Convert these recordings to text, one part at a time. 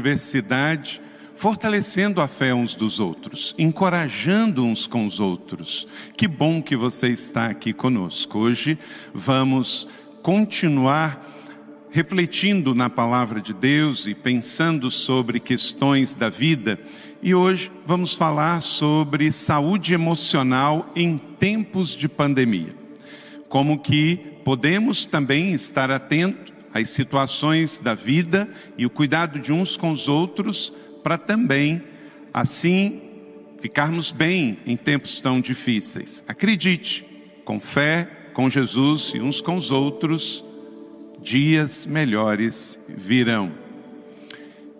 diversidade, fortalecendo a fé uns dos outros, encorajando uns com os outros. Que bom que você está aqui conosco. Hoje vamos continuar refletindo na palavra de Deus e pensando sobre questões da vida. E hoje vamos falar sobre saúde emocional em tempos de pandemia. Como que podemos também estar atentos às situações da vida e o cuidado de uns com os outros para também assim ficarmos bem em tempos tão difíceis. Acredite, com fé, com Jesus e uns com os outros, dias melhores virão.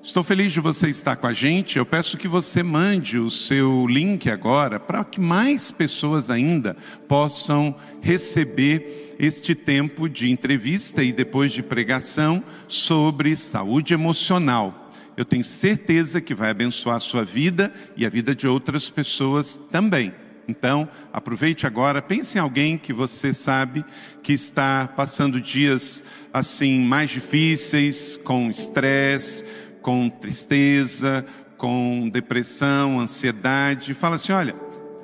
Estou feliz de você estar com a gente. Eu peço que você mande o seu link agora para que mais pessoas ainda possam receber este tempo de entrevista e depois de pregação sobre saúde emocional. Eu tenho certeza que vai abençoar a sua vida e a vida de outras pessoas também. Então, aproveite agora, pense em alguém que você sabe que está passando dias assim mais difíceis, com estresse, com tristeza, com depressão, ansiedade. Fala assim: olha,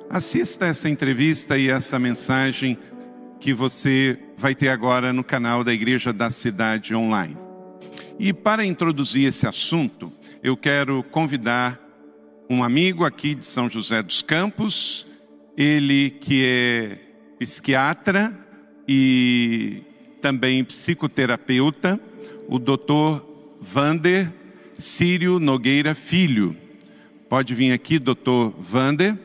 assista essa entrevista e essa mensagem que você vai ter agora no canal da Igreja da Cidade Online. E para introduzir esse assunto, eu quero convidar um amigo aqui de São José dos Campos, ele que é psiquiatra e também psicoterapeuta, o doutor Vander Sírio Nogueira Filho. Pode vir aqui, doutor Vander.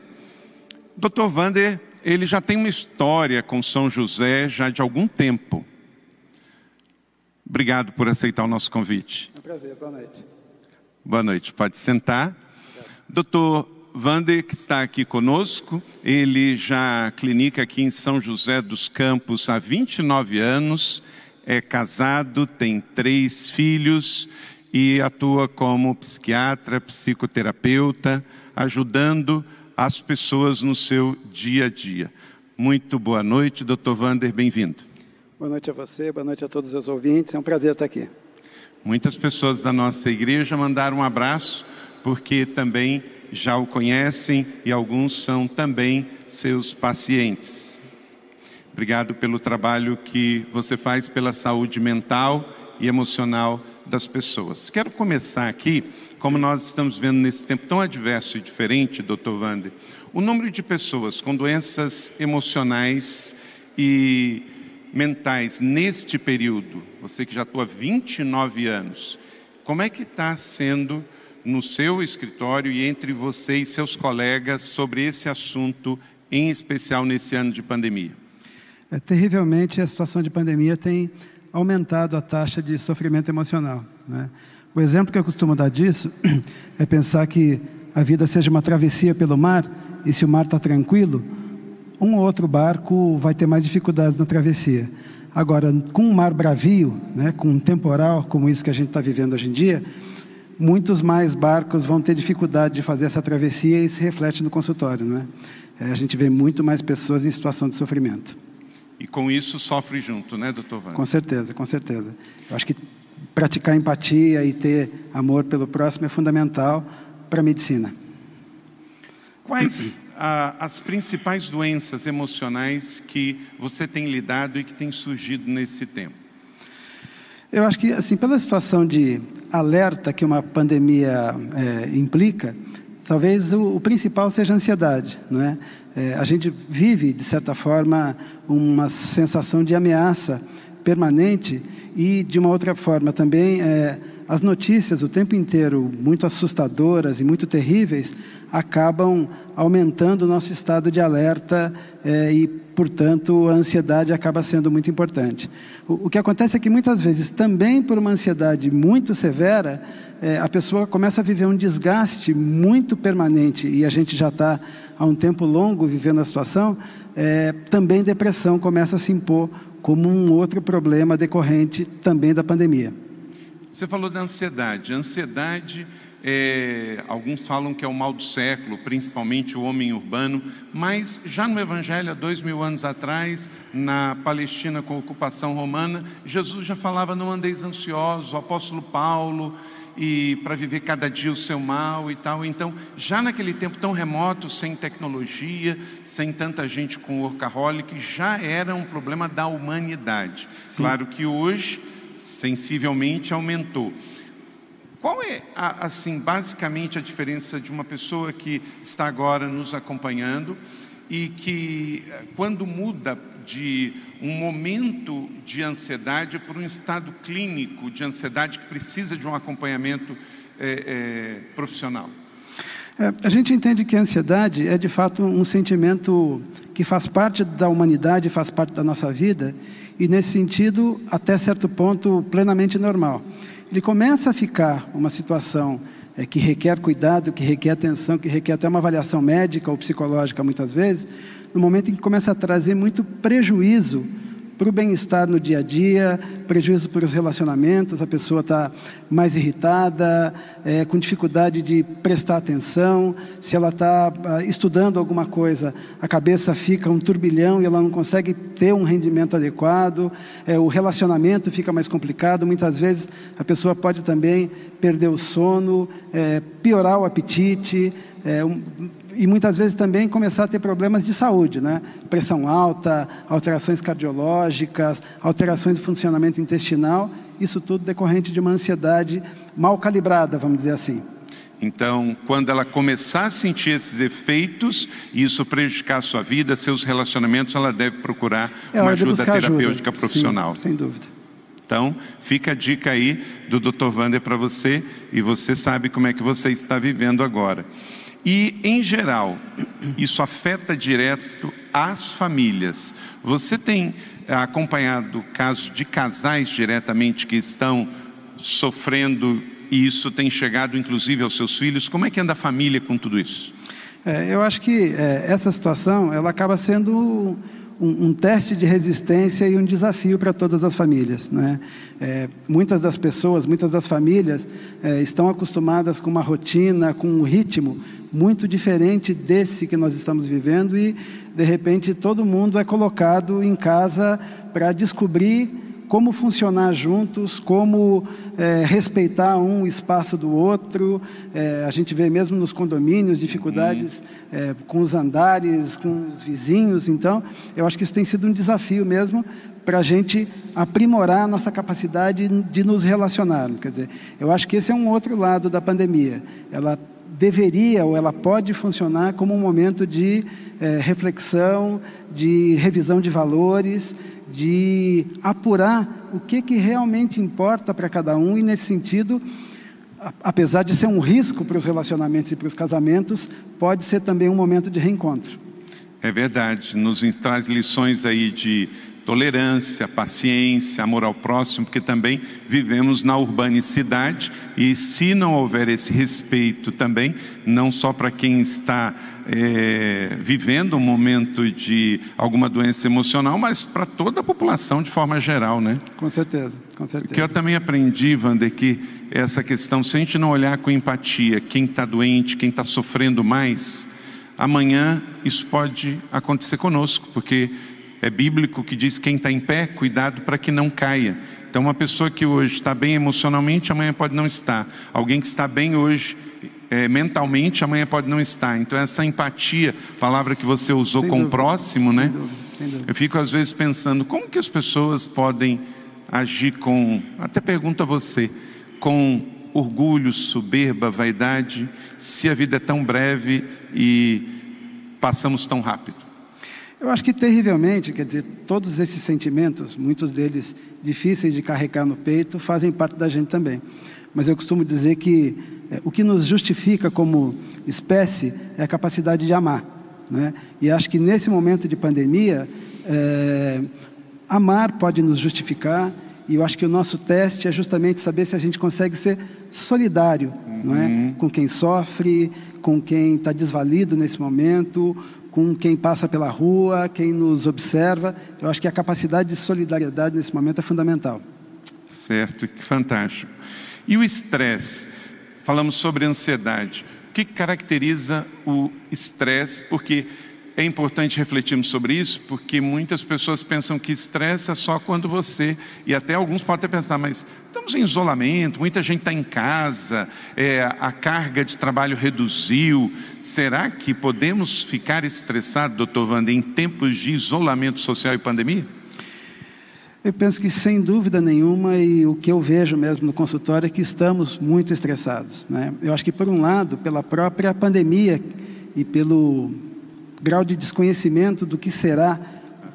Doutor Vander, ele já tem uma história com São José já de algum tempo. Obrigado por aceitar o nosso convite. É um prazer, boa noite. Boa noite, pode sentar. Doutor Vander, que está aqui conosco, ele já clinica aqui em São José dos Campos há 29 anos, é casado, tem três filhos e atua como psiquiatra, psicoterapeuta, ajudando as pessoas no seu dia a dia. Muito boa noite, doutor Vander, bem-vindo. Boa noite a você, boa noite a todos os ouvintes, é um prazer estar aqui. Muitas pessoas da nossa igreja mandaram um abraço, porque também já o conhecem e alguns são também seus pacientes. Obrigado pelo trabalho que você faz pela saúde mental e emocional das pessoas. Quero começar aqui, como nós estamos vendo nesse tempo tão adverso e diferente, doutor Wander, o número de pessoas com doenças emocionais e mentais neste período, você que já atua 29 anos, como é que está sendo no seu escritório e entre você e seus colegas sobre esse assunto, em especial nesse ano de pandemia? É, terrivelmente, a situação de pandemia tem aumentado a taxa de sofrimento emocional. Né? O exemplo que eu costumo dar disso é pensar que a vida seja uma travessia pelo mar e se o mar está tranquilo, um ou outro barco vai ter mais dificuldades na travessia. Agora, com um mar bravio, né, com um temporal como isso que a gente está vivendo hoje em dia, muitos mais barcos vão ter dificuldade de fazer essa travessia e se reflete no consultório. Né? É, a gente vê muito mais pessoas em situação de sofrimento. E com isso sofre junto, né, doutor Van? Com certeza, com certeza. Eu acho que praticar empatia e ter amor pelo próximo é fundamental para a medicina. Quais as principais doenças emocionais que você tem lidado e que tem surgido nesse tempo? Eu acho que, assim, pela situação de alerta que uma pandemia é, implica, talvez o, o, principal seja a ansiedade, não é? é? A gente vive, de certa forma, uma sensação de ameaça permanente e, de uma outra forma, também é, as notícias o tempo inteiro muito assustadoras e muito terríveis acabam aumentando o nosso estado de alerta é, e portanto, a ansiedade acaba sendo muito importante. O, o, que acontece é que muitas vezes, também por uma ansiedade muito severa, é, a pessoa começa a viver um desgaste muito permanente, e a gente já está há um tempo longo vivendo a situação, é, também depressão começa a se impor como um outro problema decorrente também da pandemia. Você falou da ansiedade. A ansiedade é, alguns falam que é o mal do século, principalmente o homem urbano, mas já no Evangelho, há dois mil anos atrás, na Palestina com a ocupação romana, Jesus já falava: não andeis ansiosos, o apóstolo Paulo, e para viver cada dia o seu mal e tal. Então, já naquele tempo tão remoto, sem tecnologia, sem tanta gente com workaholic, já era um problema da humanidade. Sim. Claro que hoje, sensivelmente, aumentou. Qual é, assim, basicamente a diferença de uma pessoa que está agora nos acompanhando e que, quando muda de um momento de ansiedade para um estado clínico de ansiedade que precisa de um acompanhamento é, é, profissional? É, a gente entende que a ansiedade é de fato um sentimento que faz parte da humanidade, faz parte da nossa vida e, nesse sentido, até certo ponto, plenamente normal. Ele começa a ficar uma situação é, que requer cuidado, que requer atenção, que requer até uma avaliação médica ou psicológica, muitas vezes, no momento em que começa a trazer muito prejuízo para o bem-estar no dia a dia, prejuízo para os relacionamentos, a pessoa está mais irritada, é, com dificuldade de prestar atenção, se ela está ah, estudando alguma coisa, a cabeça fica um turbilhão e ela não consegue ter um rendimento adequado, é, o relacionamento fica mais complicado, muitas vezes a pessoa pode também perder o sono, é, piorar o apetite, é, um, e muitas vezes também começar a ter problemas de saúde, né? Pressão alta, alterações cardiológicas, alterações de funcionamento intestinal, isso tudo decorrente de uma ansiedade mal calibrada, vamos dizer assim. Então, quando ela começar a sentir esses efeitos e isso prejudicar a sua vida, seus relacionamentos, ela deve procurar é uma ajuda terapêutica ajuda. profissional. Sim, sem dúvida. Então, fica a dica aí do Dr. Wander para você e você sabe como é que você está vivendo agora. E, em geral, isso afeta direto as famílias. Você tem eh, acompanhado casos de casais diretamente que estão sofrendo e isso tem chegado inclusive aos seus filhos? Como é que anda a família com tudo isso? É, eu acho que é, essa situação ela acaba sendo um, um, teste de resistência e um desafio para todas as famílias. Né? É, muitas das pessoas, muitas das famílias é, estão acostumadas com uma rotina, com um ritmo muito diferente desse que nós estamos vivendo e, de repente, todo mundo é colocado em casa para descobrir como funcionar juntos, como é, respeitar um espaço do outro. É, a gente vê mesmo nos condomínios dificuldades uhum. é, com os andares, com os vizinhos. Então, eu acho que isso tem sido um desafio mesmo para a gente aprimorar a nossa capacidade de nos relacionar. Quer dizer, eu acho que esse é um outro lado da pandemia. Ela deveria ou ela pode funcionar como um momento de é, reflexão, de revisão de valores, de apurar o que, que realmente importa para cada um, e nesse sentido, apesar de ser um risco para os relacionamentos e para os casamentos, pode ser também um momento de reencontro. É verdade, nos traz lições aí de tolerância, paciência, amor ao próximo, porque também vivemos na urbanicidade e se não houver esse respeito também, não só para quem está é, vivendo um momento de alguma doença emocional, mas para toda a população de forma geral, né? Com certeza, com certeza. Que eu também aprendi, Wander, que essa questão, se a gente não olhar com empatia quem está doente, quem está sofrendo mais, amanhã isso pode acontecer conosco, porque é bíblico que diz quem está em pé, cuidado para que não caia. Então, uma pessoa que hoje está bem emocionalmente, amanhã pode não estar. Alguém que está bem hoje é, mentalmente, amanhã pode não estar. Então, essa empatia, palavra que você usou sem com dúvida, o próximo, né? Dúvida, Eu fico às vezes pensando, como que as pessoas podem agir com, até pergunto a você, com orgulho, soberba, vaidade, se a vida é tão breve e passamos tão rápido? Eu acho que terrivelmente, quer dizer, todos esses sentimentos, muitos deles difíceis de carregar no peito, fazem parte da gente também. Mas eu costumo dizer que é, o que nos justifica como espécie é a capacidade de amar. Né? E acho que nesse momento de pandemia, é, amar pode nos justificar, e eu acho que o nosso teste é justamente saber se a gente consegue ser solidário uhum. não é? Uhum. com quem sofre, com quem está desvalido nesse momento, com quem passa pela rua, quem nos observa. Eu acho que a capacidade de solidariedade nesse momento é fundamental. Certo, que fantástico. E o estresse? Falamos sobre ansiedade. O que caracteriza o estresse? Porque é importante refletirmos sobre isso, porque muitas pessoas pensam que estresse é só quando você, e até alguns podem até pensar, mas estamos em isolamento, muita gente está em casa, é, a carga de trabalho reduziu. Será que podemos ficar estressados, doutor Wanda, em tempos de isolamento social e pandemia? Eu penso que sem dúvida nenhuma, e o que eu vejo mesmo no consultório é que estamos muito estressados. Né? Eu acho que, por um lado, pela própria pandemia e pelo grau de desconhecimento do que será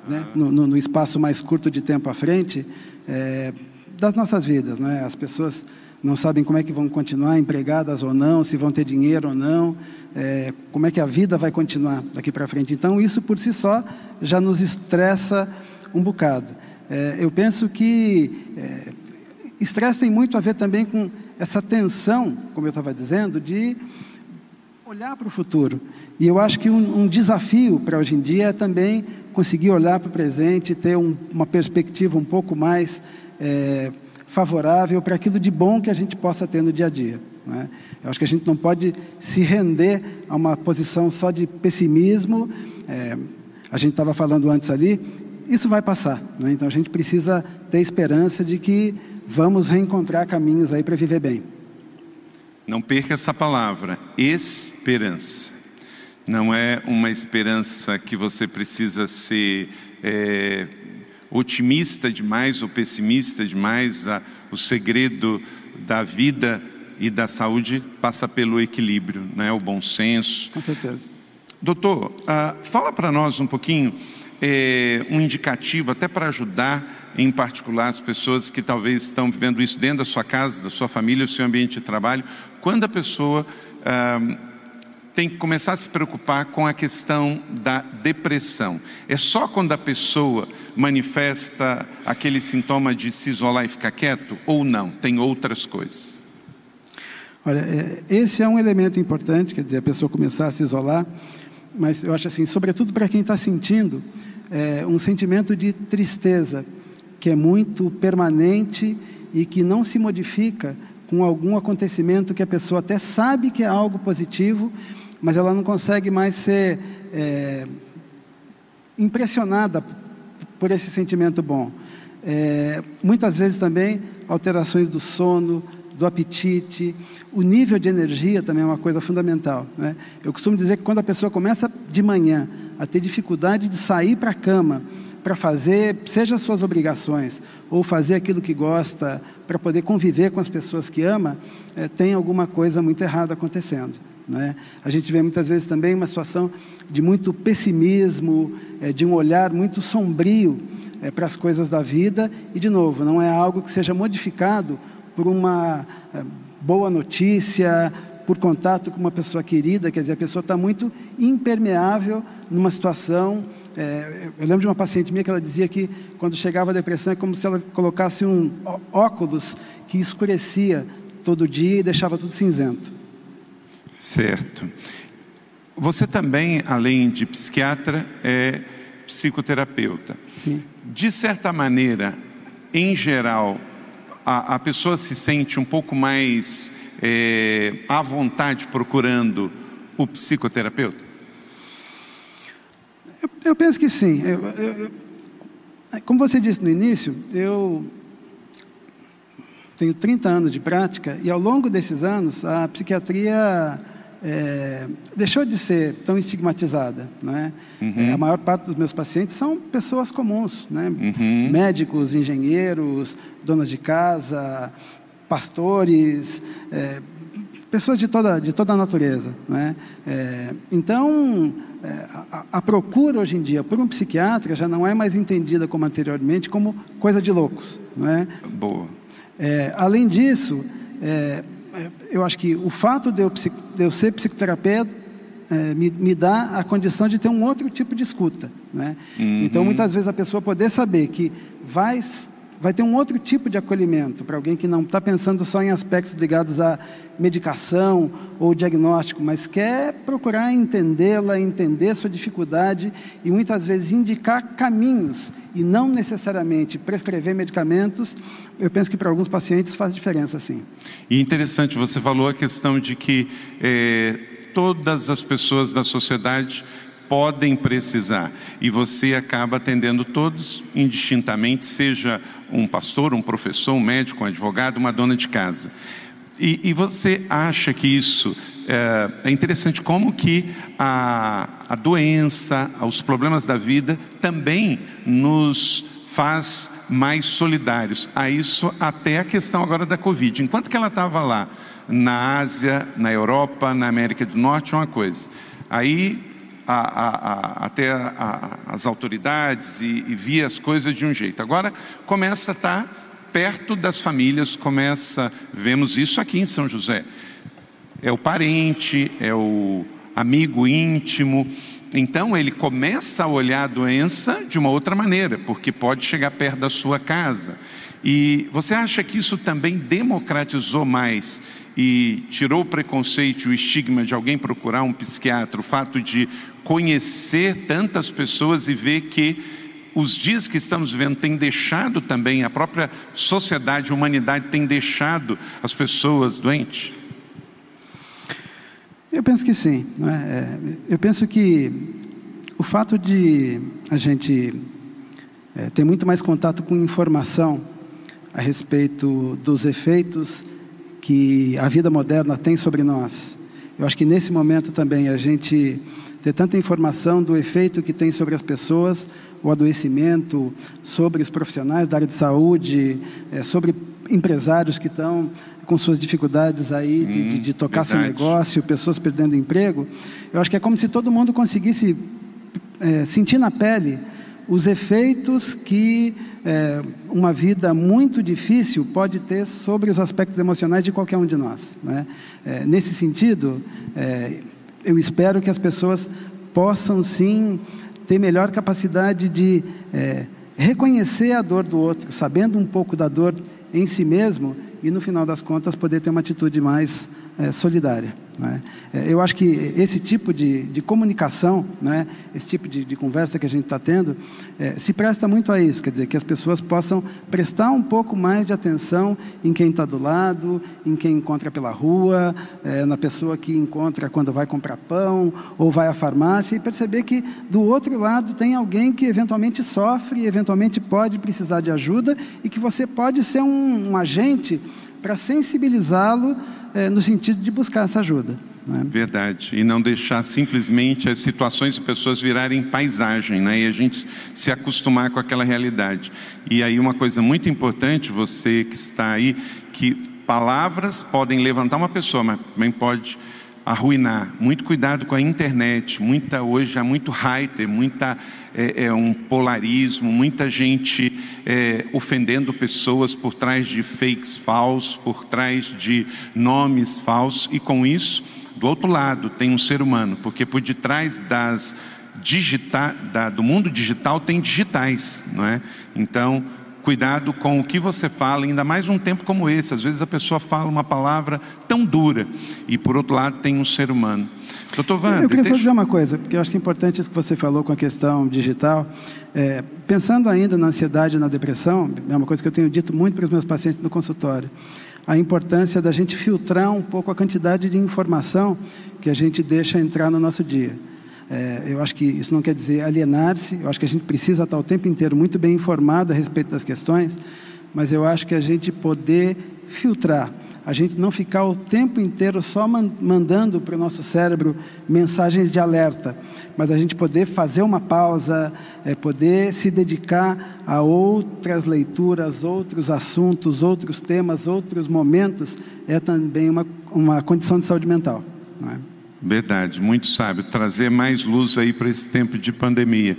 né, no, no, espaço mais curto de tempo à frente é, das nossas vidas. Né? As pessoas não sabem como é que vão continuar empregadas ou não, se vão ter dinheiro ou não, é, como é que a vida vai continuar daqui para frente. Então, isso por si só já nos estressa um bocado. É, eu penso que é, estresse tem muito a ver também com essa tensão, como eu estava dizendo, de olhar para o futuro. E eu acho que um, um desafio para hoje em dia é também conseguir olhar para o presente, ter um, uma perspectiva um pouco mais é, favorável para aquilo de bom que a gente possa ter no dia a dia. Né? Eu acho que a gente não pode se render a uma posição só de pessimismo. É, a gente estava falando antes ali, isso vai passar. Né? Então a gente precisa ter esperança de que vamos reencontrar caminhos aí para viver bem. Não perca essa palavra, esperança. Não é uma esperança que você precisa ser é, otimista demais ou pessimista demais. o segredo da vida e da saúde passa pelo equilíbrio, né? o bom senso. Com certeza. Doutor, uh, fala para nós um pouquinho é, um indicativo até para ajudar, em particular, as pessoas que talvez estão vivendo isso dentro da sua casa, da sua família, do seu ambiente de trabalho, quando a pessoa ah, tem que começar a se preocupar com a questão da depressão. É só quando a pessoa manifesta aquele sintoma de se isolar e ficar quieto ou não? Tem outras coisas? Olha, é, esse é um elemento importante, quer dizer, a pessoa começar a se isolar mas eu acho assim, sobretudo para quem está sentindo é, um sentimento de tristeza, que é muito permanente e que não se modifica com algum acontecimento que a pessoa até sabe que é algo positivo, mas ela não consegue mais ser é, impressionada por esse sentimento bom. É, muitas vezes também alterações do sono, do apetite, o nível de energia também é uma coisa fundamental. Né? Eu costumo dizer que quando a pessoa começa de manhã a ter dificuldade de sair para a cama, para fazer, seja as suas obrigações, ou fazer aquilo que gosta, para poder conviver com as pessoas que ama, é, tem alguma coisa muito errada acontecendo. Né? A gente vê muitas vezes também uma situação de muito pessimismo, é, de um olhar muito sombrio é, para as coisas da vida, e, de novo, não é algo que seja modificado por uma boa notícia, por contato com uma pessoa querida, quer dizer, a pessoa está muito impermeável numa situação. É, eu lembro de uma paciente minha que ela dizia que quando chegava a depressão é como se ela colocasse um óculos que escurecia todo dia e deixava tudo cinzento. Certo. Você também, além de psiquiatra, é psicoterapeuta. Sim. De certa maneira, em geral, a, a pessoa se sente um pouco mais é, à vontade procurando o psicoterapeuta? Eu, eu penso que sim. Eu, eu, como você disse no início, eu tenho 30 anos de prática e ao longo desses anos a psiquiatria é, deixou de ser tão estigmatizada. É? Uhum. é? a maior parte dos meus pacientes são pessoas comuns, né? Uhum. médicos, engenheiros, donas de casa, pastores, é, pessoas de toda, de toda a natureza. Né? É, então, é, a, a, procura hoje em dia por um psiquiatra já não é mais entendida como anteriormente, como coisa de loucos. Não é? Boa. É, além disso, é, é, eu acho que o fato de eu, de eu ser psicoterapeuta é, me, me, dá a condição de ter um outro tipo de escuta. Né? Uhum. Então, muitas vezes, a pessoa poder saber que vai vai ter um outro tipo de acolhimento para alguém que não está pensando só em aspectos ligados à medicação ou diagnóstico, mas quer procurar entendê-la, entender sua dificuldade e muitas vezes indicar caminhos e não necessariamente prescrever medicamentos. Eu penso que para alguns pacientes faz diferença, sim. E interessante, você falou a questão de que é, todas as pessoas da sociedade podem precisar. E você acaba atendendo todos indistintamente, seja um pastor, um professor, um médico, um advogado, uma dona de casa. E, e você acha que isso é, é, interessante como que a, a doença, os problemas da vida também nos faz mais solidários. A isso até a questão agora da Covid. Enquanto que ela estava lá na Ásia, na Europa, na América do Norte, uma coisa. Aí a, a, até as autoridades e, e via as coisas de um jeito. Agora começa a estar tá perto das famílias, começa, vemos isso aqui em São José. É o parente, é o amigo íntimo. Então ele começa a olhar a doença de uma outra maneira, porque pode chegar perto da sua casa. E você acha que isso também democratizou mais e tirou o preconceito o estigma de alguém procurar um psiquiatra, o fato de conhecer tantas pessoas e ver que os dias que estamos vivendo têm deixado também, a própria sociedade, a humanidade tem deixado as pessoas doentes? Eu penso que sim. É? é? Eu penso que o fato de a gente é, ter muito mais contato com informação a respeito dos efeitos que a vida moderna tem sobre nós. Eu acho que nesse momento também a gente ter tanta informação do efeito que tem sobre as pessoas, o adoecimento, sobre os profissionais da área de saúde, é, sobre empresários que estão com suas dificuldades aí Sim, de, de, de, tocar verdade. seu negócio, pessoas perdendo emprego. Eu acho que é como se todo mundo conseguisse é, sentir na pele os efeitos que é, uma vida muito difícil pode ter sobre os aspectos emocionais de qualquer um de nós. Né? É, nesse sentido, é, eu espero que as pessoas possam sim ter melhor capacidade de é, reconhecer a dor do outro, sabendo um pouco da dor em si mesmo e no final das contas poder ter uma atitude mais é, solidária. Né? Eu acho que esse tipo de, de comunicação, né, esse tipo de, de, conversa que a gente está tendo, é, se presta muito a isso, quer dizer, que as pessoas possam prestar um pouco mais de atenção em quem está do lado, em quem encontra pela rua, é, na pessoa que encontra quando vai comprar pão ou vai à farmácia e perceber que do outro lado tem alguém que eventualmente sofre eventualmente pode precisar de ajuda e que você pode ser um, um agente para sensibilizá-lo é, no sentido de buscar essa ajuda. É? Verdade. E não deixar simplesmente as situações e pessoas virarem paisagem, né? e a gente se acostumar com aquela realidade. E aí, uma coisa muito importante, você que está aí, que palavras podem levantar uma pessoa, mas também pode arruinar. Muito cuidado com a internet. Muita hoje há muito hater, muita é, é um polarismo, muita gente é, ofendendo pessoas por trás de fakes falsos, por trás de nomes falsos e com isso, do outro lado tem um ser humano, porque por detrás das digita, da, do mundo digital tem digitais, não é? Então cuidado com o que você fala, ainda mais num tempo como esse. Às vezes a pessoa fala uma palavra tão dura e, por outro lado, tem um ser humano. Doutor Wander, Eu queria só dizer uma coisa, porque eu acho que é importante isso que você falou com a questão digital. É, pensando ainda na ansiedade e na depressão, é uma coisa que eu tenho dito muito para os meus pacientes no consultório. A importância da gente filtrar um pouco a quantidade de informação que a gente deixa entrar no nosso dia. É, eu acho que isso não quer dizer alienar-se, eu acho que a gente precisa estar o tempo inteiro muito bem informado a respeito das questões, mas eu acho que a gente poder filtrar, a gente não ficar o tempo inteiro só mandando para o nosso cérebro mensagens de alerta, mas a gente poder fazer uma pausa, é, poder se dedicar a outras leituras, outros assuntos, outros temas, outros momentos, é também uma, uma condição de saúde mental. Não é? Verdade, muito sábio. Trazer mais luz aí para esse tempo de pandemia.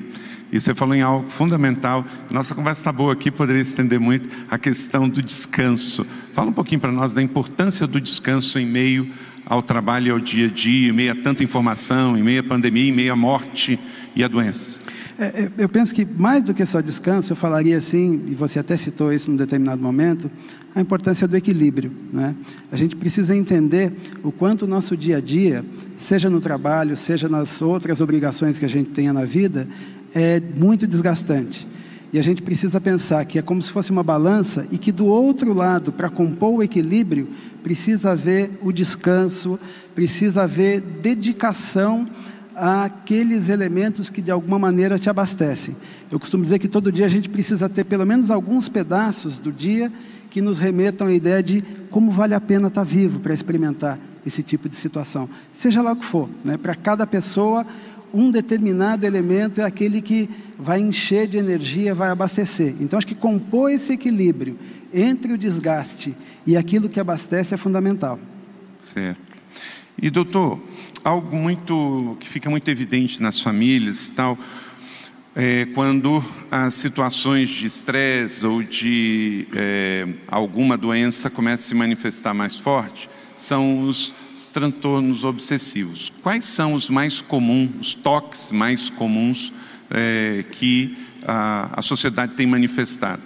E você falou em algo fundamental. Nossa conversa está boa aqui, poderia estender muito a questão do descanso. Fala um pouquinho para nós da importância do descanso em meio ao trabalho e ao dia a dia, em meio a tanta informação, em meio à pandemia, em meio à morte e à doença. É, é, eu penso que mais do que só descanso, eu falaria assim, e você até citou isso num determinado momento, a importância do equilíbrio. Né? A gente precisa entender o quanto o nosso dia a dia, seja no trabalho, seja nas outras obrigações que a gente tenha na vida, é muito desgastante. E a gente precisa pensar que é como se fosse uma balança e que do outro lado, para compor o equilíbrio, precisa haver o descanso, precisa haver dedicação àqueles elementos que de alguma maneira te abastecem. Eu costumo dizer que todo dia a gente precisa ter pelo menos alguns pedaços do dia que nos remetam à ideia de como vale a pena estar vivo para experimentar esse tipo de situação. Seja lá o que for, né? para cada pessoa, um determinado elemento é aquele que vai encher de energia, vai abastecer. Então, acho que compor esse equilíbrio entre o desgaste e aquilo que abastece é fundamental. Certo. E doutor, algo muito que fica muito evidente nas famílias, tal, é, quando as situações de estresse ou de é, alguma doença começam a se manifestar mais forte, são os transtornos obsessivos. Quais são os mais comuns, os toques mais comuns é, que a, a sociedade tem manifestado?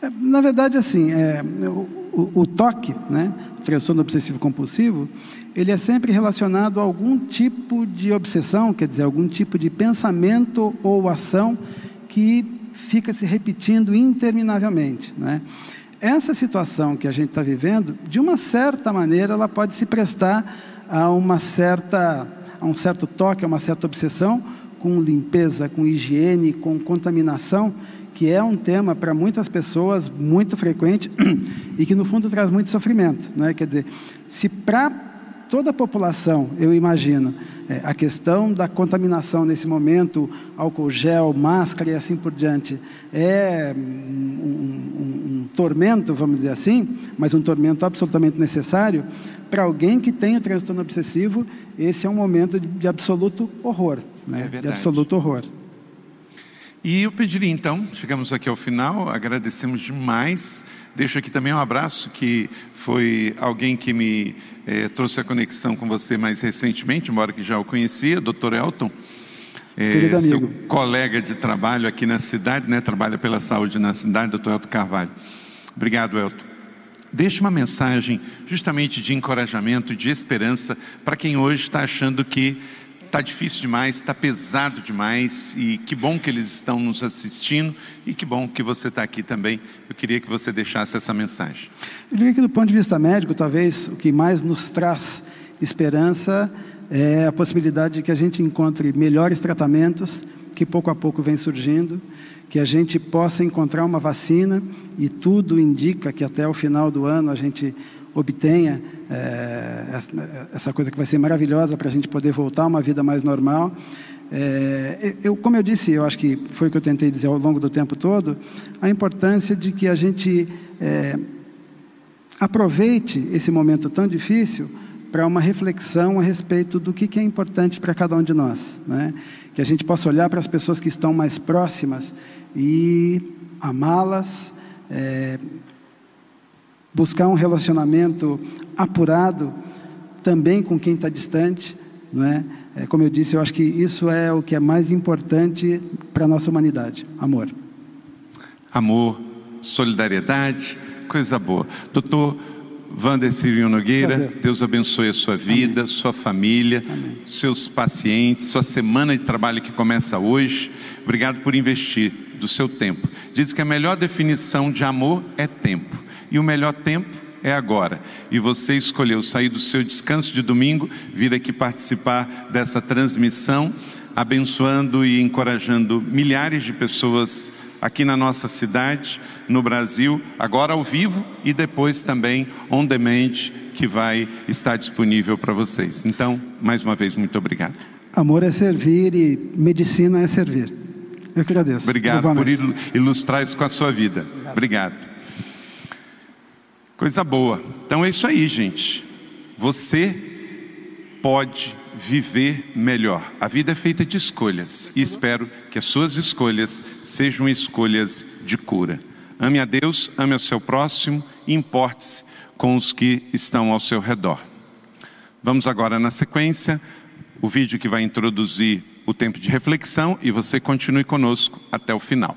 É, na verdade, assim, é, o, o, toque, né, transtorno obsessivo compulsivo, ele é sempre relacionado a algum tipo de obsessão, quer dizer, algum tipo de pensamento ou ação que fica se repetindo interminavelmente, né? Essa situação que a gente está vivendo, de uma certa maneira, ela pode se prestar a uma certa, a um certo toque, a uma certa obsessão com limpeza, com higiene, com contaminação, que é um tema para muitas pessoas muito frequente e que no fundo traz muito sofrimento, não é? Quer dizer, se para toda a população, eu imagino, é, a questão da contaminação nesse momento, álcool gel, máscara e assim por diante, é um, um, um tormento, vamos dizer assim, mas um tormento absolutamente necessário, para alguém que tem o transtorno obsessivo, esse é um momento de, de absoluto horror, né? É de absoluto horror. E eu pediria então, chegamos aqui ao final, agradecemos demais. Deixo aqui também um abraço, que foi alguém que me eh, trouxe a conexão com você mais recentemente, embora que já o conhecia, Dr. Elton. É, seu colega de trabalho aqui na cidade, né? Trabalha pela saúde na cidade, doutor Elton Carvalho. Obrigado, Elton. Deixe uma mensagem justamente de encorajamento, de esperança para quem hoje está achando que está difícil demais, está pesado demais e que bom que eles estão nos assistindo e que bom que você está aqui também. Eu queria que você deixasse essa mensagem. Eu diria que do ponto de vista médico, talvez o que mais nos traz esperança é a possibilidade de que a gente encontre melhores tratamentos que pouco a pouco vem surgindo, que a gente possa encontrar uma vacina e tudo indica que até o final do ano a gente obtenha é, essa coisa que vai ser maravilhosa para a gente poder voltar a uma vida mais normal. É, eu, como eu disse, eu acho que foi o que eu tentei dizer ao longo do tempo todo, a importância de que a gente é, aproveite esse momento tão difícil para uma reflexão a respeito do que, que é importante para cada um de nós. Né? Que a gente possa olhar para as pessoas que estão mais próximas e amá-las, é, buscar um relacionamento apurado também com quem está distante, não é? é? Como eu disse, eu acho que isso é o que é mais importante para a nossa humanidade: amor. Amor, solidariedade, coisa boa. Doutor Wander Cirinho Nogueira, Prazer. Deus abençoe a sua vida, Amém. sua família, Amém. seus pacientes, sua semana de trabalho que começa hoje. Obrigado por investir do seu tempo. Diz que a melhor definição de amor é tempo e o melhor tempo é agora. E você escolheu sair do seu descanso de domingo, vir aqui participar dessa transmissão, abençoando e encorajando milhares de pessoas aqui na nossa cidade, no Brasil, agora ao vivo e depois também on demand, que vai estar disponível para vocês. Então, mais uma vez, muito obrigado. Amor é servir e medicina é servir. Eu que agradeço. Obrigado por ilustrar isso com a sua vida. Obrigado. obrigado. Coisa boa. Então é isso aí, gente. Você pode viver melhor. A vida é feita de escolhas e espero que as suas escolhas sejam escolhas de cura. Ame a Deus, ame ao seu próximo e importe-se com os que estão ao seu redor. Vamos agora na sequência, o vídeo que vai introduzir o tempo de reflexão e você continue conosco até o final.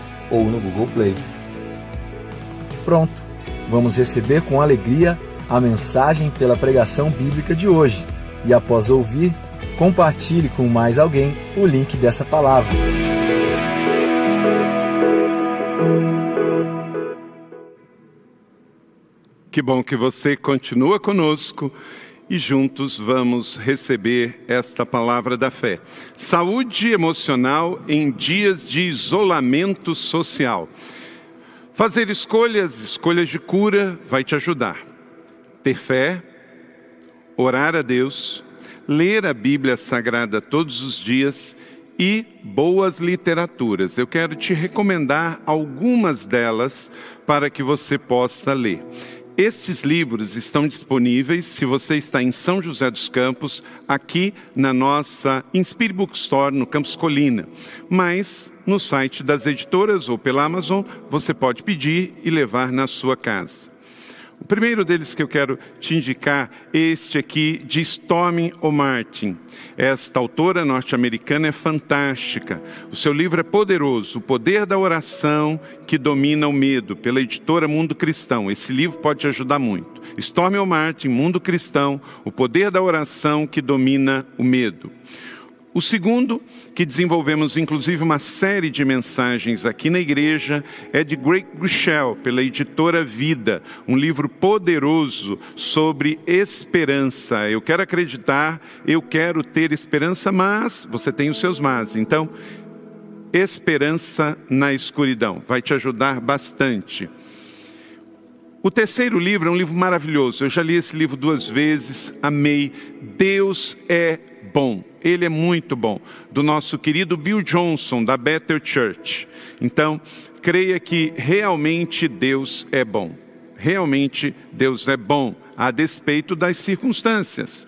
ou no Google Play. Pronto, vamos receber com alegria a mensagem pela pregação bíblica de hoje. E após ouvir, compartilhe com mais alguém o link dessa palavra. Que bom que você continua conosco e juntos vamos receber esta palavra da fé. Saúde emocional em dias de isolamento social. Fazer escolhas, escolhas de cura, vai te ajudar. Ter fé, orar a Deus, ler a Bíblia Sagrada todos os dias e boas literaturas. Eu quero te recomendar algumas delas para que você possa ler. Estes livros estão disponíveis, se você está em São José dos Campos, aqui na nossa Inspire Bookstore, no Campus Colina. Mas no site das editoras ou pela Amazon, você pode pedir e levar na sua casa. O primeiro deles que eu quero te indicar este aqui de Stormy O'Martin. Esta autora norte-americana é fantástica. O seu livro é poderoso, O Poder da Oração que Domina o Medo, pela editora Mundo Cristão. Esse livro pode te ajudar muito. Stormy O'Martin, Mundo Cristão, O Poder da Oração que Domina o Medo. O segundo, que desenvolvemos inclusive uma série de mensagens aqui na igreja, é de Greg Gushel, pela editora Vida, um livro poderoso sobre esperança. Eu quero acreditar, eu quero ter esperança, mas você tem os seus mas. Então, Esperança na Escuridão vai te ajudar bastante. O terceiro livro é um livro maravilhoso. Eu já li esse livro duas vezes, amei. Deus é bom. Ele é muito bom. Do nosso querido Bill Johnson, da Better Church. Então, creia que realmente Deus é bom. Realmente Deus é bom, a despeito das circunstâncias.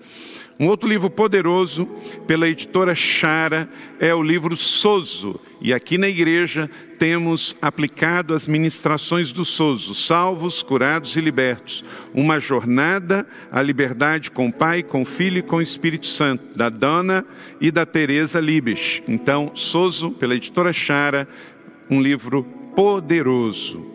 Um outro livro poderoso, pela editora Chara, é o livro Soso. E aqui na igreja temos aplicado as ministrações do Soso, salvos, curados e libertos. Uma jornada à liberdade com o Pai, com o Filho e com o Espírito Santo, da Dona e da Teresa Libes. Então, Soso, pela editora Chara, um livro poderoso.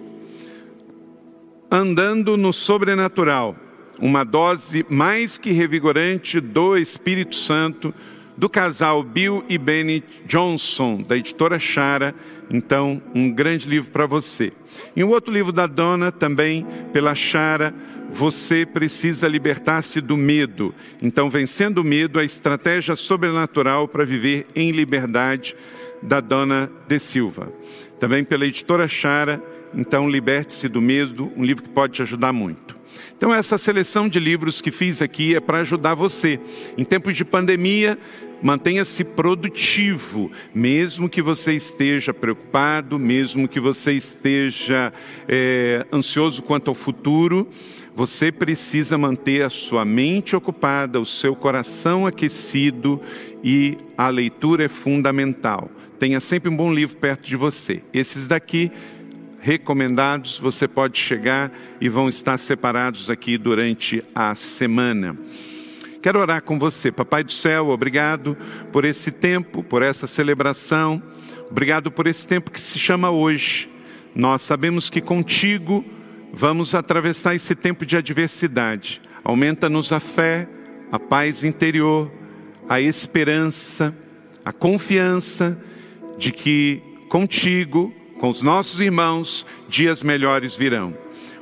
Andando no sobrenatural uma dose mais que revigorante do Espírito Santo do casal Bill e Benny Johnson, da editora Chara. Então, um grande livro para você. E um outro livro da Dona, também pela Chara, Você Precisa Libertar-se do Medo. Então, Vencendo o Medo, a estratégia sobrenatural para viver em liberdade, da Dona de Silva. Também pela editora Chara, então, Liberte-se do Medo, um livro que pode te ajudar muito. Então, essa seleção de livros que fiz aqui é para ajudar você. Em tempos de pandemia, mantenha-se produtivo, mesmo que você esteja preocupado, mesmo que você esteja é, ansioso quanto ao futuro. Você precisa manter a sua mente ocupada, o seu coração aquecido e a leitura é fundamental. Tenha sempre um bom livro perto de você. Esses daqui recomendados, você pode chegar e vão estar separados aqui durante a semana. Quero orar com você, Papai do céu, obrigado por esse tempo, por essa celebração, obrigado por esse tempo que se chama hoje. Nós sabemos que contigo vamos atravessar esse tempo de adversidade. Aumenta-nos a fé, a paz interior, a esperança, a confiança de que contigo com os nossos irmãos, dias melhores virão.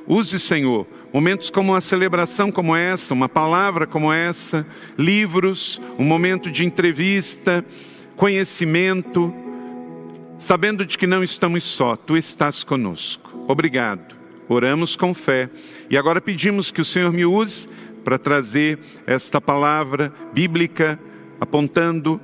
Use, Senhor, momentos como uma celebração como essa, uma palavra como essa, livros, um momento de entrevista, conhecimento, sabendo de que não estamos só, tu estás conosco. Obrigado. Oramos com fé e agora pedimos que o Senhor me use para trazer esta palavra bíblica apontando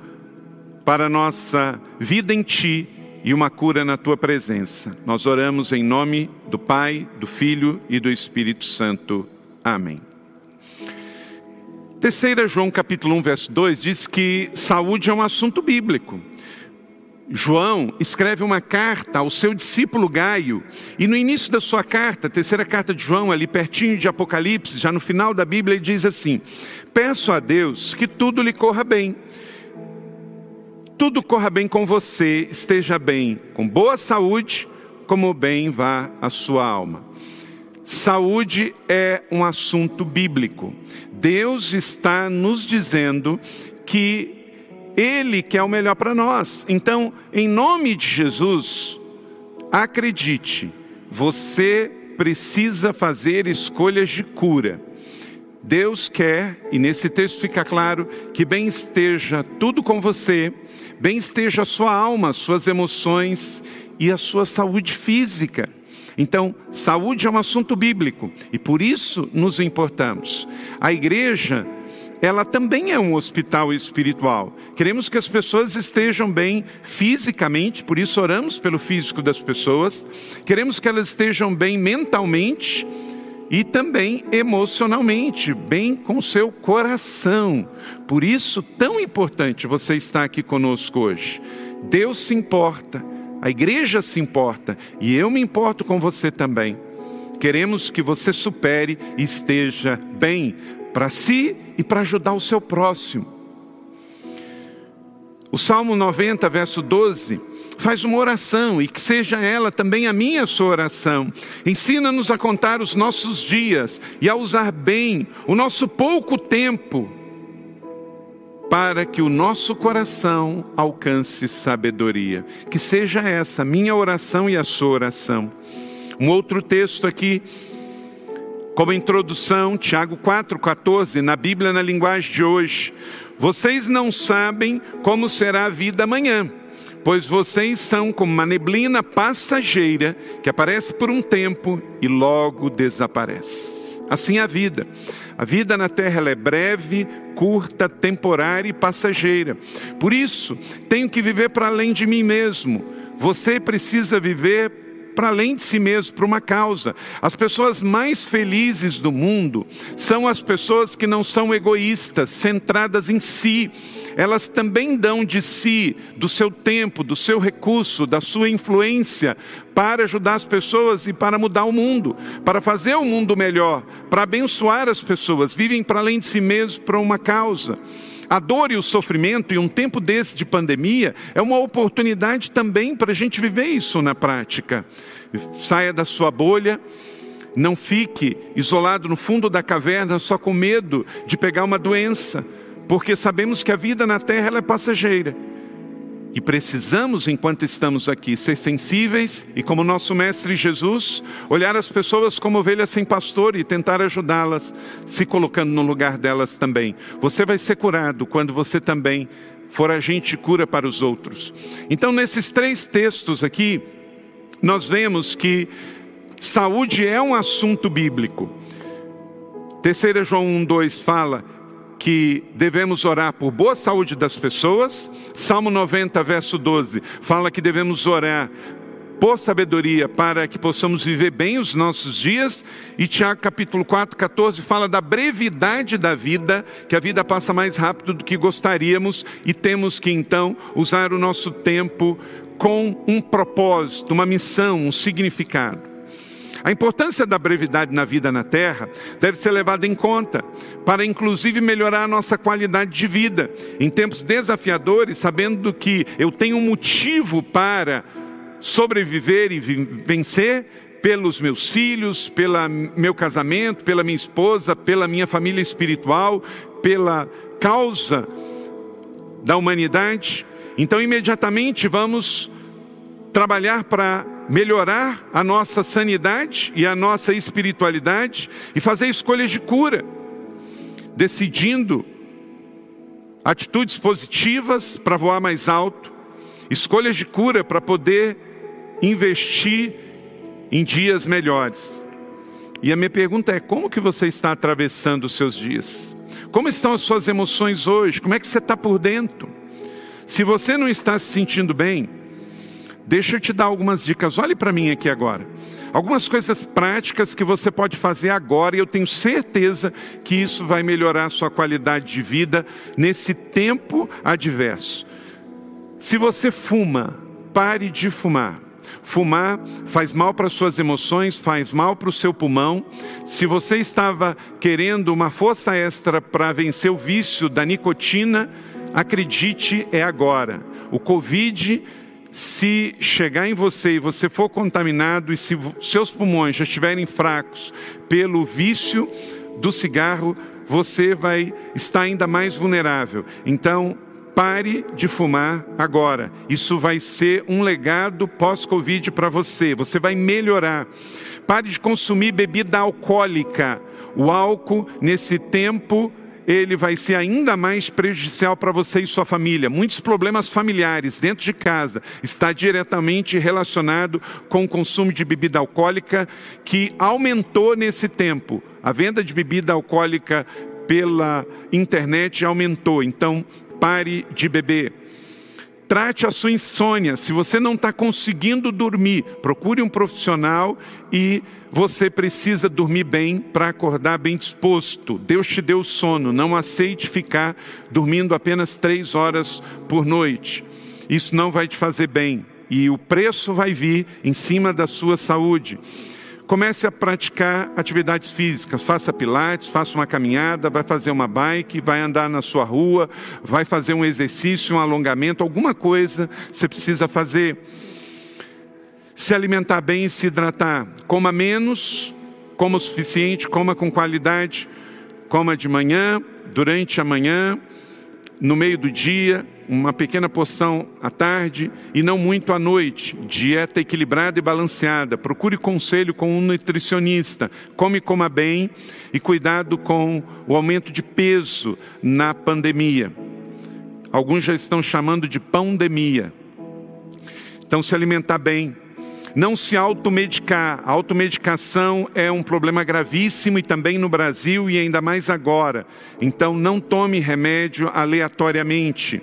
para a nossa vida em ti e uma cura na tua presença. Nós oramos em nome do Pai, do Filho e do Espírito Santo. Amém. Terceira João capítulo 1, verso 2 diz que saúde é um assunto bíblico. João escreve uma carta ao seu discípulo Gaio, e no início da sua carta, terceira carta de João, ali pertinho de Apocalipse, já no final da Bíblia, ele diz assim: Peço a Deus que tudo lhe corra bem, tudo corra bem com você, esteja bem, com boa saúde, como bem vá a sua alma. Saúde é um assunto bíblico. Deus está nos dizendo que Ele quer o melhor para nós. Então, em nome de Jesus, acredite, você precisa fazer escolhas de cura. Deus quer, e nesse texto fica claro, que bem esteja tudo com você, bem esteja a sua alma, suas emoções e a sua saúde física. Então, saúde é um assunto bíblico e por isso nos importamos. A igreja, ela também é um hospital espiritual. Queremos que as pessoas estejam bem fisicamente, por isso oramos pelo físico das pessoas. Queremos que elas estejam bem mentalmente e também emocionalmente, bem com seu coração. Por isso, tão importante você estar aqui conosco hoje. Deus se importa a igreja se importa e eu me importo com você também. Queremos que você supere e esteja bem para si e para ajudar o seu próximo. O Salmo 90, verso 12, faz uma oração e que seja ela também a minha sua oração. Ensina-nos a contar os nossos dias e a usar bem o nosso pouco tempo para que o nosso coração alcance sabedoria. Que seja essa a minha oração e a sua oração. Um outro texto aqui, como introdução, Tiago 4,14, na Bíblia na linguagem de hoje. Vocês não sabem como será a vida amanhã, pois vocês são como uma neblina passageira que aparece por um tempo e logo desaparece. Assim é a vida. A vida na terra é breve, curta, temporária e passageira. Por isso, tenho que viver para além de mim mesmo. Você precisa viver para além de si mesmo, para uma causa. As pessoas mais felizes do mundo são as pessoas que não são egoístas, centradas em si elas também dão de si, do seu tempo, do seu recurso, da sua influência, para ajudar as pessoas e para mudar o mundo, para fazer o mundo melhor, para abençoar as pessoas, vivem para além de si mesmos para uma causa. A dor e o sofrimento, e um tempo desse de pandemia, é uma oportunidade também para a gente viver isso na prática. Saia da sua bolha, não fique isolado no fundo da caverna só com medo de pegar uma doença porque sabemos que a vida na terra é passageira. E precisamos, enquanto estamos aqui, ser sensíveis e, como nosso Mestre Jesus, olhar as pessoas como ovelhas sem pastor e tentar ajudá-las, se colocando no lugar delas também. Você vai ser curado quando você também for agente cura para os outros. Então, nesses três textos aqui, nós vemos que saúde é um assunto bíblico. Terceira João 1,2 fala que devemos orar por boa saúde das pessoas. Salmo 90, verso 12, fala que devemos orar por sabedoria para que possamos viver bem os nossos dias. E Tiago capítulo 4, 14 fala da brevidade da vida, que a vida passa mais rápido do que gostaríamos e temos que então usar o nosso tempo com um propósito, uma missão, um significado. A importância da brevidade na vida na terra deve ser levada em conta, para inclusive melhorar a nossa qualidade de vida. Em tempos desafiadores, sabendo que eu tenho um motivo para sobreviver e vencer, pelos meus filhos, pelo meu casamento, pela minha esposa, pela minha família espiritual, pela causa da humanidade. Então, imediatamente vamos trabalhar para melhorar a nossa sanidade e a nossa espiritualidade e fazer escolhas de cura, decidindo atitudes positivas para voar mais alto, escolhas de cura para poder investir em dias melhores. E a minha pergunta é: como que você está atravessando os seus dias? Como estão as suas emoções hoje? Como é que você está por dentro? Se você não está se sentindo bem, Deixa eu te dar algumas dicas. Olhe para mim aqui agora. Algumas coisas práticas que você pode fazer agora, e eu tenho certeza que isso vai melhorar a sua qualidade de vida nesse tempo adverso. Se você fuma, pare de fumar. Fumar faz mal para suas emoções, faz mal para o seu pulmão. Se você estava querendo uma força extra para vencer o vício da nicotina, acredite, é agora. O Covid, se chegar em você e você for contaminado e se seus pulmões já estiverem fracos pelo vício do cigarro, você vai estar ainda mais vulnerável. Então, Pare de fumar agora. Isso vai ser um legado pós-Covid para você. Você vai melhorar. Pare de consumir bebida alcoólica. O álcool, nesse tempo, ele vai ser ainda mais prejudicial para você e sua família. Muitos problemas familiares dentro de casa está diretamente relacionado com o consumo de bebida alcoólica que aumentou nesse tempo. A venda de bebida alcoólica pela internet aumentou. Então, pare de beber. Trate a sua insônia. Se você não está conseguindo dormir, procure um profissional e você precisa dormir bem para acordar bem disposto. Deus te deu sono. Não aceite ficar dormindo apenas três horas por noite. Isso não vai te fazer bem. E o preço vai vir em cima da sua saúde. Comece a praticar atividades físicas, faça pilates, faça uma caminhada, vai fazer uma bike, vai andar na sua rua, vai fazer um exercício, um alongamento, alguma coisa você precisa fazer. Se alimentar bem e se hidratar. Coma menos, coma o suficiente, coma com qualidade, coma de manhã, durante a manhã, no meio do dia, uma pequena porção à tarde e não muito à noite. Dieta equilibrada e balanceada. Procure conselho com um nutricionista. Come e coma bem e cuidado com o aumento de peso na pandemia. Alguns já estão chamando de pandemia. Então, se alimentar bem, não se automedicar. A automedicação é um problema gravíssimo e também no Brasil e ainda mais agora. Então, não tome remédio aleatoriamente.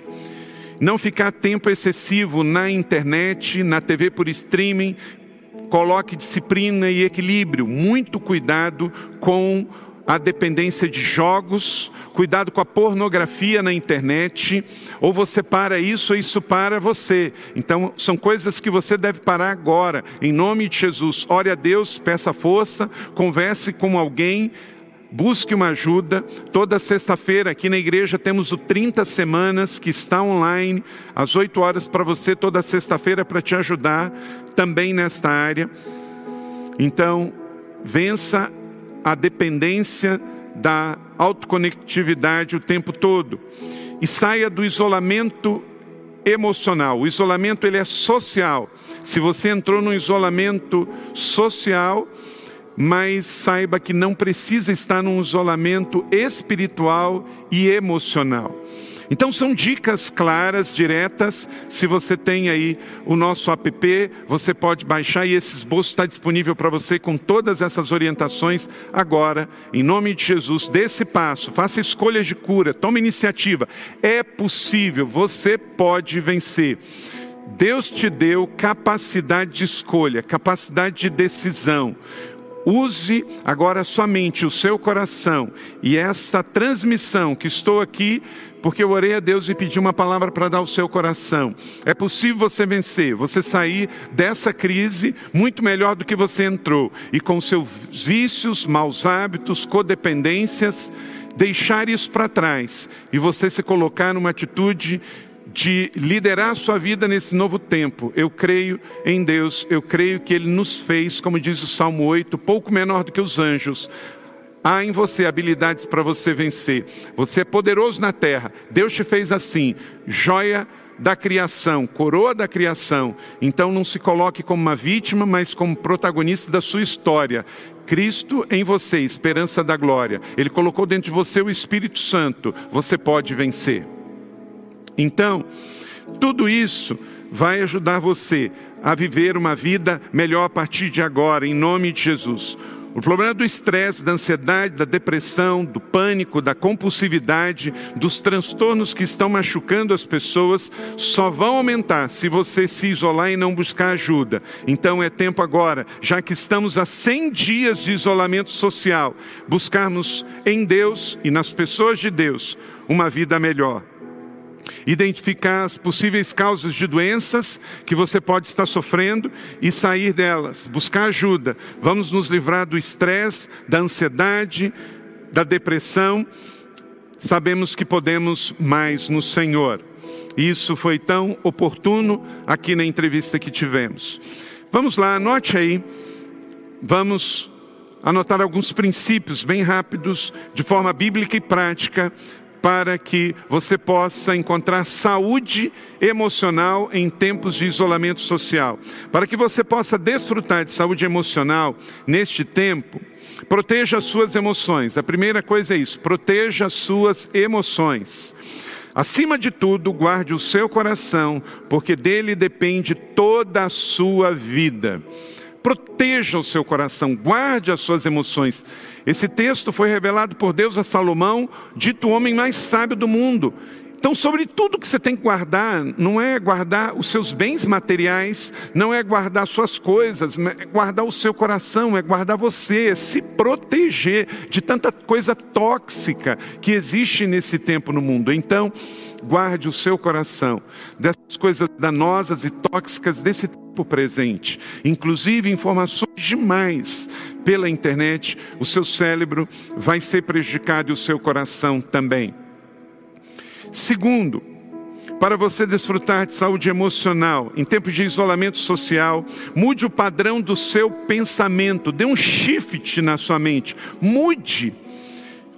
Não ficar tempo excessivo na internet, na TV por streaming. Coloque disciplina e equilíbrio. Muito cuidado com a dependência de jogos, cuidado com a pornografia na internet, ou você para isso ou isso para você. Então, são coisas que você deve parar agora, em nome de Jesus. Ore a Deus, peça força, converse com alguém, busque uma ajuda. Toda sexta-feira aqui na igreja temos o 30 Semanas, que está online, às 8 horas para você, toda sexta-feira, para te ajudar também nesta área. Então, vença a dependência da autoconectividade o tempo todo e saia do isolamento emocional. O isolamento ele é social. Se você entrou no isolamento social, mas saiba que não precisa estar num isolamento espiritual e emocional. Então são dicas claras, diretas. Se você tem aí o nosso app, você pode baixar e esse esboço está disponível para você com todas essas orientações agora. Em nome de Jesus, dê esse passo, faça escolhas de cura, tome iniciativa. É possível, você pode vencer. Deus te deu capacidade de escolha, capacidade de decisão. Use agora somente o seu coração e esta transmissão que estou aqui porque eu orei a Deus e pedi uma palavra para dar ao seu coração. É possível você vencer, você sair dessa crise muito melhor do que você entrou e com seus vícios, maus hábitos, codependências, deixar isso para trás e você se colocar numa atitude de liderar a sua vida nesse novo tempo. Eu creio em Deus, eu creio que Ele nos fez, como diz o Salmo 8, pouco menor do que os anjos. Há em você habilidades para você vencer. Você é poderoso na terra. Deus te fez assim, joia da criação, coroa da criação. Então não se coloque como uma vítima, mas como protagonista da sua história. Cristo em você, esperança da glória. Ele colocou dentro de você o Espírito Santo. Você pode vencer. Então, tudo isso vai ajudar você a viver uma vida melhor a partir de agora, em nome de Jesus. O problema do estresse, da ansiedade, da depressão, do pânico, da compulsividade, dos transtornos que estão machucando as pessoas, só vão aumentar se você se isolar e não buscar ajuda. Então é tempo agora, já que estamos a 100 dias de isolamento social, buscarmos em Deus e nas pessoas de Deus uma vida melhor. Identificar as possíveis causas de doenças que você pode estar sofrendo e sair delas, buscar ajuda. Vamos nos livrar do estresse, da ansiedade, da depressão. Sabemos que podemos mais no Senhor. Isso foi tão oportuno aqui na entrevista que tivemos. Vamos lá, anote aí. Vamos anotar alguns princípios bem rápidos, de forma bíblica e prática, para que você possa encontrar saúde emocional em tempos de isolamento social. Para que você possa desfrutar de saúde emocional neste tempo, proteja as suas emoções. A primeira coisa é isso: proteja as suas emoções. Acima de tudo, guarde o seu coração, porque dele depende toda a sua vida. Proteja o seu coração, guarde as suas emoções. Esse texto foi revelado por Deus a Salomão, dito o homem mais sábio do mundo. Então, sobre tudo que você tem que guardar, não é guardar os seus bens materiais, não é guardar suas coisas, é guardar o seu coração, é guardar você, é se proteger de tanta coisa tóxica que existe nesse tempo no mundo. Então, guarde o seu coração dessas coisas danosas e tóxicas desse tempo presente, inclusive informações demais pela internet, o seu cérebro vai ser prejudicado e o seu coração também. Segundo, para você desfrutar de saúde emocional em tempos de isolamento social, mude o padrão do seu pensamento, dê um shift na sua mente, mude.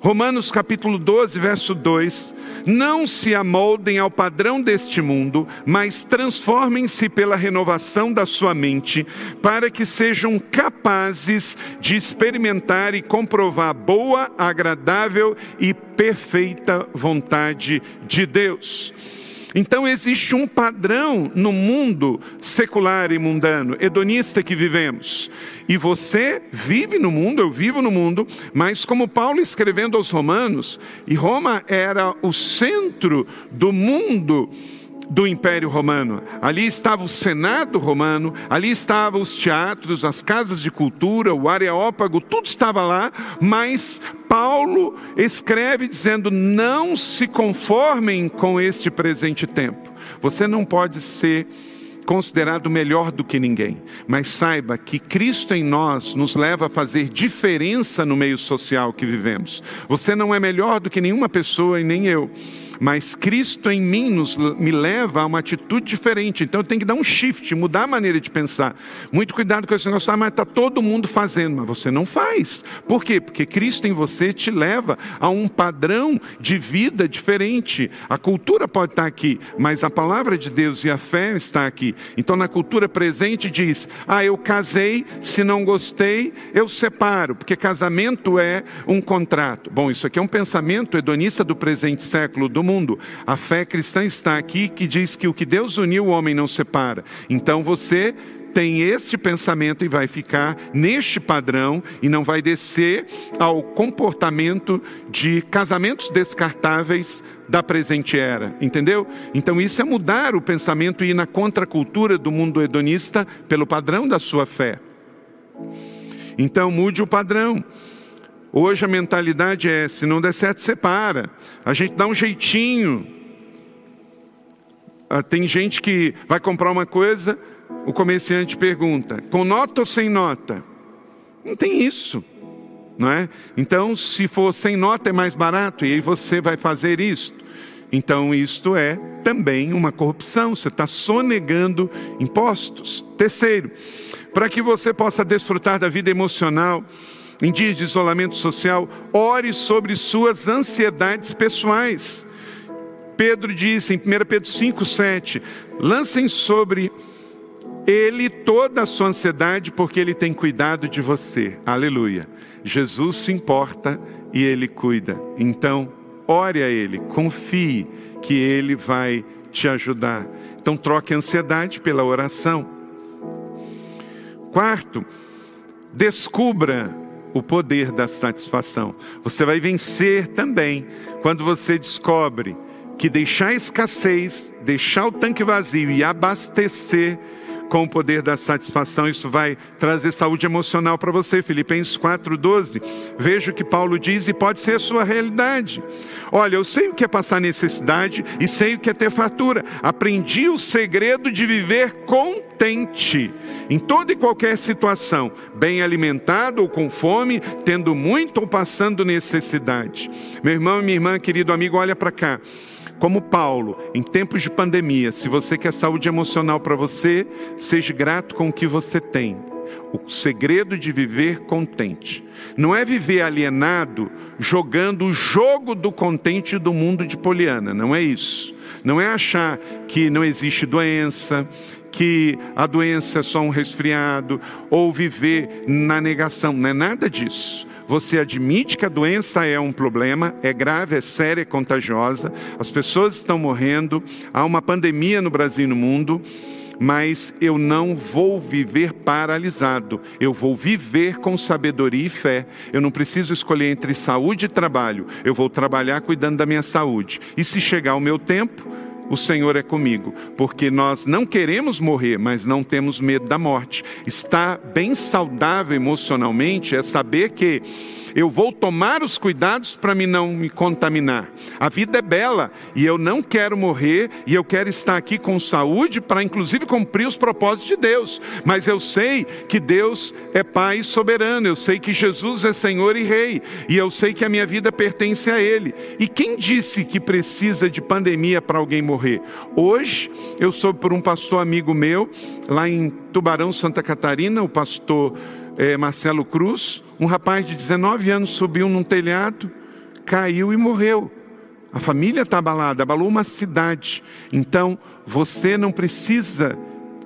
Romanos capítulo 12, verso 2: Não se amoldem ao padrão deste mundo, mas transformem-se pela renovação da sua mente, para que sejam capazes de experimentar e comprovar boa, agradável e perfeita vontade de Deus. Então existe um padrão no mundo secular e mundano, hedonista que vivemos. E você vive no mundo, eu vivo no mundo, mas como Paulo escrevendo aos Romanos, e Roma era o centro do mundo do Império Romano. Ali estava o Senado romano, ali estavam os teatros, as casas de cultura, o Areópago, tudo estava lá, mas Paulo escreve dizendo: não se conformem com este presente tempo. Você não pode ser considerado melhor do que ninguém, mas saiba que Cristo em nós nos leva a fazer diferença no meio social que vivemos. Você não é melhor do que nenhuma pessoa e nem eu mas Cristo em mim nos, me leva a uma atitude diferente. Então eu tenho que dar um shift, mudar a maneira de pensar. Muito cuidado com esse negócio, ah, mas está todo mundo fazendo, mas você não faz. Por quê? Porque Cristo em você te leva a um padrão de vida diferente. A cultura pode estar aqui, mas a palavra de Deus e a fé está aqui. Então na cultura presente diz: ah, eu casei, se não gostei, eu separo, porque casamento é um contrato. Bom, isso aqui é um pensamento hedonista do presente século do mundo. A fé cristã está aqui que diz que o que Deus uniu, o homem não separa. Então você tem este pensamento e vai ficar neste padrão e não vai descer ao comportamento de casamentos descartáveis da presente era, entendeu? Então isso é mudar o pensamento e ir na contracultura do mundo hedonista pelo padrão da sua fé. Então mude o padrão. Hoje a mentalidade é: se não der certo, separa. A gente dá um jeitinho. Ah, tem gente que vai comprar uma coisa, o comerciante pergunta: com nota ou sem nota? Não tem isso. Não é? Então, se for sem nota é mais barato, e aí você vai fazer isso. Então, isto é também uma corrupção, você está sonegando impostos. Terceiro, para que você possa desfrutar da vida emocional, em dias de isolamento social, ore sobre suas ansiedades pessoais. Pedro disse em 1 Pedro 5, 7: lancem sobre ele toda a sua ansiedade, porque ele tem cuidado de você. Aleluia. Jesus se importa e ele cuida. Então, ore a ele, confie que ele vai te ajudar. Então, troque a ansiedade pela oração. Quarto, descubra o poder da satisfação. Você vai vencer também quando você descobre que deixar a escassez, deixar o tanque vazio e abastecer com o poder da satisfação, isso vai trazer saúde emocional para você. Filipenses 4,12. Veja o que Paulo diz e pode ser a sua realidade. Olha, eu sei o que é passar necessidade e sei o que é ter fatura. Aprendi o segredo de viver contente em toda e qualquer situação, bem alimentado ou com fome, tendo muito ou passando necessidade. Meu irmão e minha irmã, querido amigo, olha para cá. Como Paulo, em tempos de pandemia, se você quer saúde emocional para você, seja grato com o que você tem. O segredo de viver contente. Não é viver alienado jogando o jogo do contente do mundo de Poliana, não é isso. Não é achar que não existe doença, que a doença é só um resfriado, ou viver na negação, não é nada disso você admite que a doença é um problema, é grave, é séria, é contagiosa, as pessoas estão morrendo, há uma pandemia no Brasil e no mundo, mas eu não vou viver paralisado, eu vou viver com sabedoria e fé. Eu não preciso escolher entre saúde e trabalho, eu vou trabalhar cuidando da minha saúde. E se chegar o meu tempo, o Senhor é comigo, porque nós não queremos morrer, mas não temos medo da morte. Estar bem saudável emocionalmente é saber que eu vou tomar os cuidados para me não me contaminar. A vida é bela e eu não quero morrer e eu quero estar aqui com saúde para inclusive cumprir os propósitos de Deus. Mas eu sei que Deus é Pai soberano, eu sei que Jesus é Senhor e Rei e eu sei que a minha vida pertence a Ele. E quem disse que precisa de pandemia para alguém morrer? Hoje eu soube por um pastor amigo meu lá em Tubarão, Santa Catarina, o pastor é, Marcelo Cruz, um rapaz de 19 anos subiu num telhado, caiu e morreu. A família está abalada, abalou uma cidade. Então, você não precisa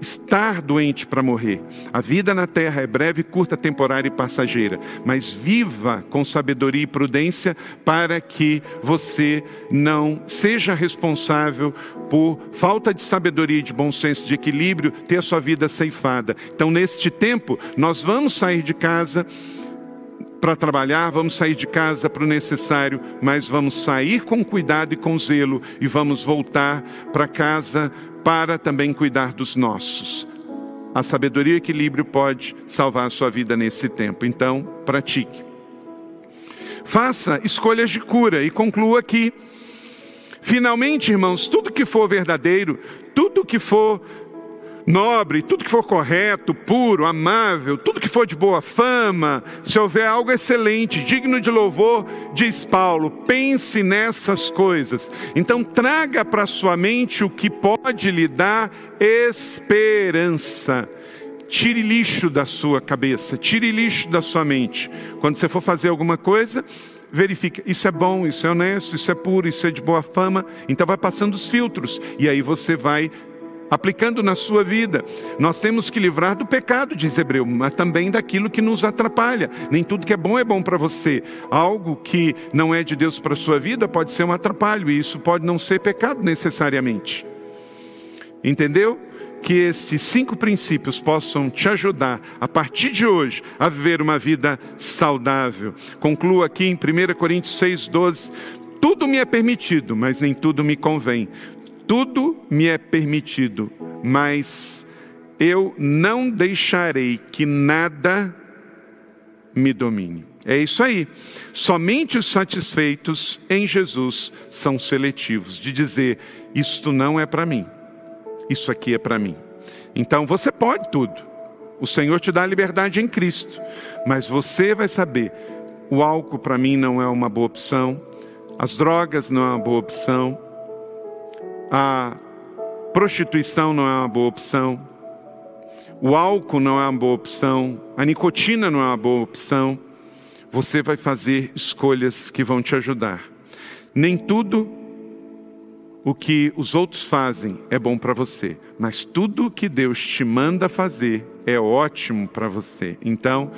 estar doente para morrer. A vida na terra é breve, curta, temporária e passageira, mas viva com sabedoria e prudência para que você não seja responsável por falta de sabedoria, de bom senso, de equilíbrio, ter a sua vida ceifada. Então, neste tempo, nós vamos sair de casa para trabalhar, vamos sair de casa para o necessário, mas vamos sair com cuidado e com zelo e vamos voltar para casa para também cuidar dos nossos. A sabedoria e equilíbrio pode salvar a sua vida nesse tempo. Então, pratique. Faça escolhas de cura e conclua aqui. Finalmente, irmãos, tudo que for verdadeiro, tudo que for nobre, tudo que for correto, puro, amável, tudo que for de boa fama, se houver algo excelente, digno de louvor, diz Paulo, pense nessas coisas. Então traga para sua mente o que pode lhe dar esperança. Tire lixo da sua cabeça, tire lixo da sua mente. Quando você for fazer alguma coisa, verifica, isso é bom, isso é honesto, isso é puro, isso é de boa fama. Então vai passando os filtros e aí você vai aplicando na sua vida. Nós temos que livrar do pecado, diz Hebreu, mas também daquilo que nos atrapalha. Nem tudo que é bom é bom para você. Algo que não é de Deus para a sua vida pode ser um atrapalho, e isso pode não ser pecado necessariamente. Entendeu? Que esses cinco princípios possam te ajudar, a partir de hoje, a viver uma vida saudável. Concluo aqui em 1 Coríntios 6,12. Tudo me é permitido, mas nem tudo me convém. Tudo me é permitido, mas eu não deixarei que nada me domine. É isso aí. Somente os satisfeitos em Jesus são seletivos, de dizer: isto não é para mim, isso aqui é para mim. Então você pode tudo. O Senhor te dá liberdade em Cristo, mas você vai saber: o álcool para mim não é uma boa opção, as drogas não é uma boa opção, a prostituição não é uma boa opção, o álcool não é uma boa opção, a nicotina não é uma boa opção. Você vai fazer escolhas que vão te ajudar. Nem tudo o que os outros fazem é bom para você, mas tudo o que Deus te manda fazer é ótimo para você. Então,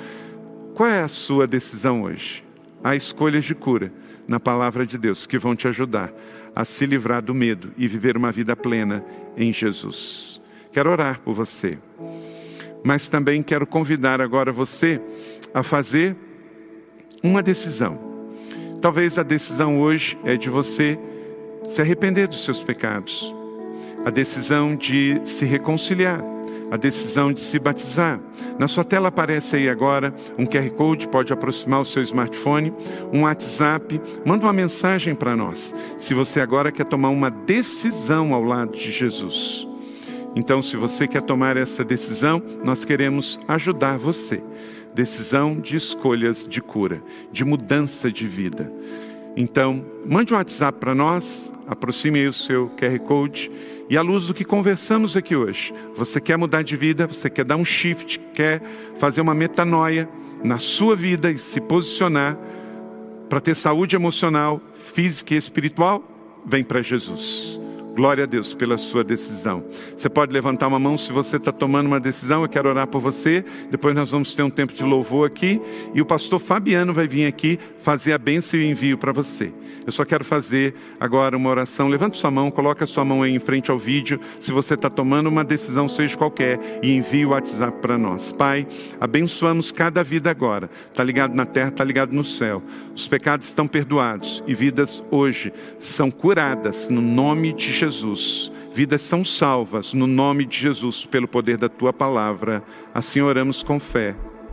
qual é a sua decisão hoje? Há escolhas de cura na palavra de Deus que vão te ajudar a se livrar do medo e viver uma vida plena em Jesus. Quero orar por você, mas também quero convidar agora você a fazer uma decisão. Talvez a decisão hoje é de você se arrepender dos seus pecados, a decisão de se reconciliar, a decisão de se batizar. Na sua tela aparece aí agora um QR Code, pode aproximar o seu smartphone, um WhatsApp, manda uma mensagem para nós. Se você agora quer tomar uma decisão ao lado de Jesus. Então, se você quer tomar essa decisão, nós queremos ajudar você. Decisão de escolhas de cura, de mudança de vida. Então, mande um WhatsApp para nós, aproxime aí o seu QR Code e à luz do que conversamos aqui hoje. Você quer mudar de vida, você quer dar um shift, quer fazer uma metanoia na sua vida e se posicionar para ter saúde emocional, física e espiritual, vem para Jesus. Glória a Deus pela sua decisão. Você pode levantar uma mão se você está tomando uma decisão. Eu quero orar por você. Depois nós vamos ter um tempo de louvor aqui. E o pastor Fabiano vai vir aqui fazer a bênção e o envio para você. Eu só quero fazer agora uma oração. Levante sua mão, coloque a sua mão aí em frente ao vídeo. Se você está tomando uma decisão, seja qualquer, e envie o WhatsApp para nós. Pai, abençoamos cada vida agora. Está ligado na terra, está ligado no céu. Os pecados estão perdoados e vidas hoje são curadas no nome de Jesus. Vidas são salvas no nome de Jesus, pelo poder da tua palavra. Assim oramos com fé.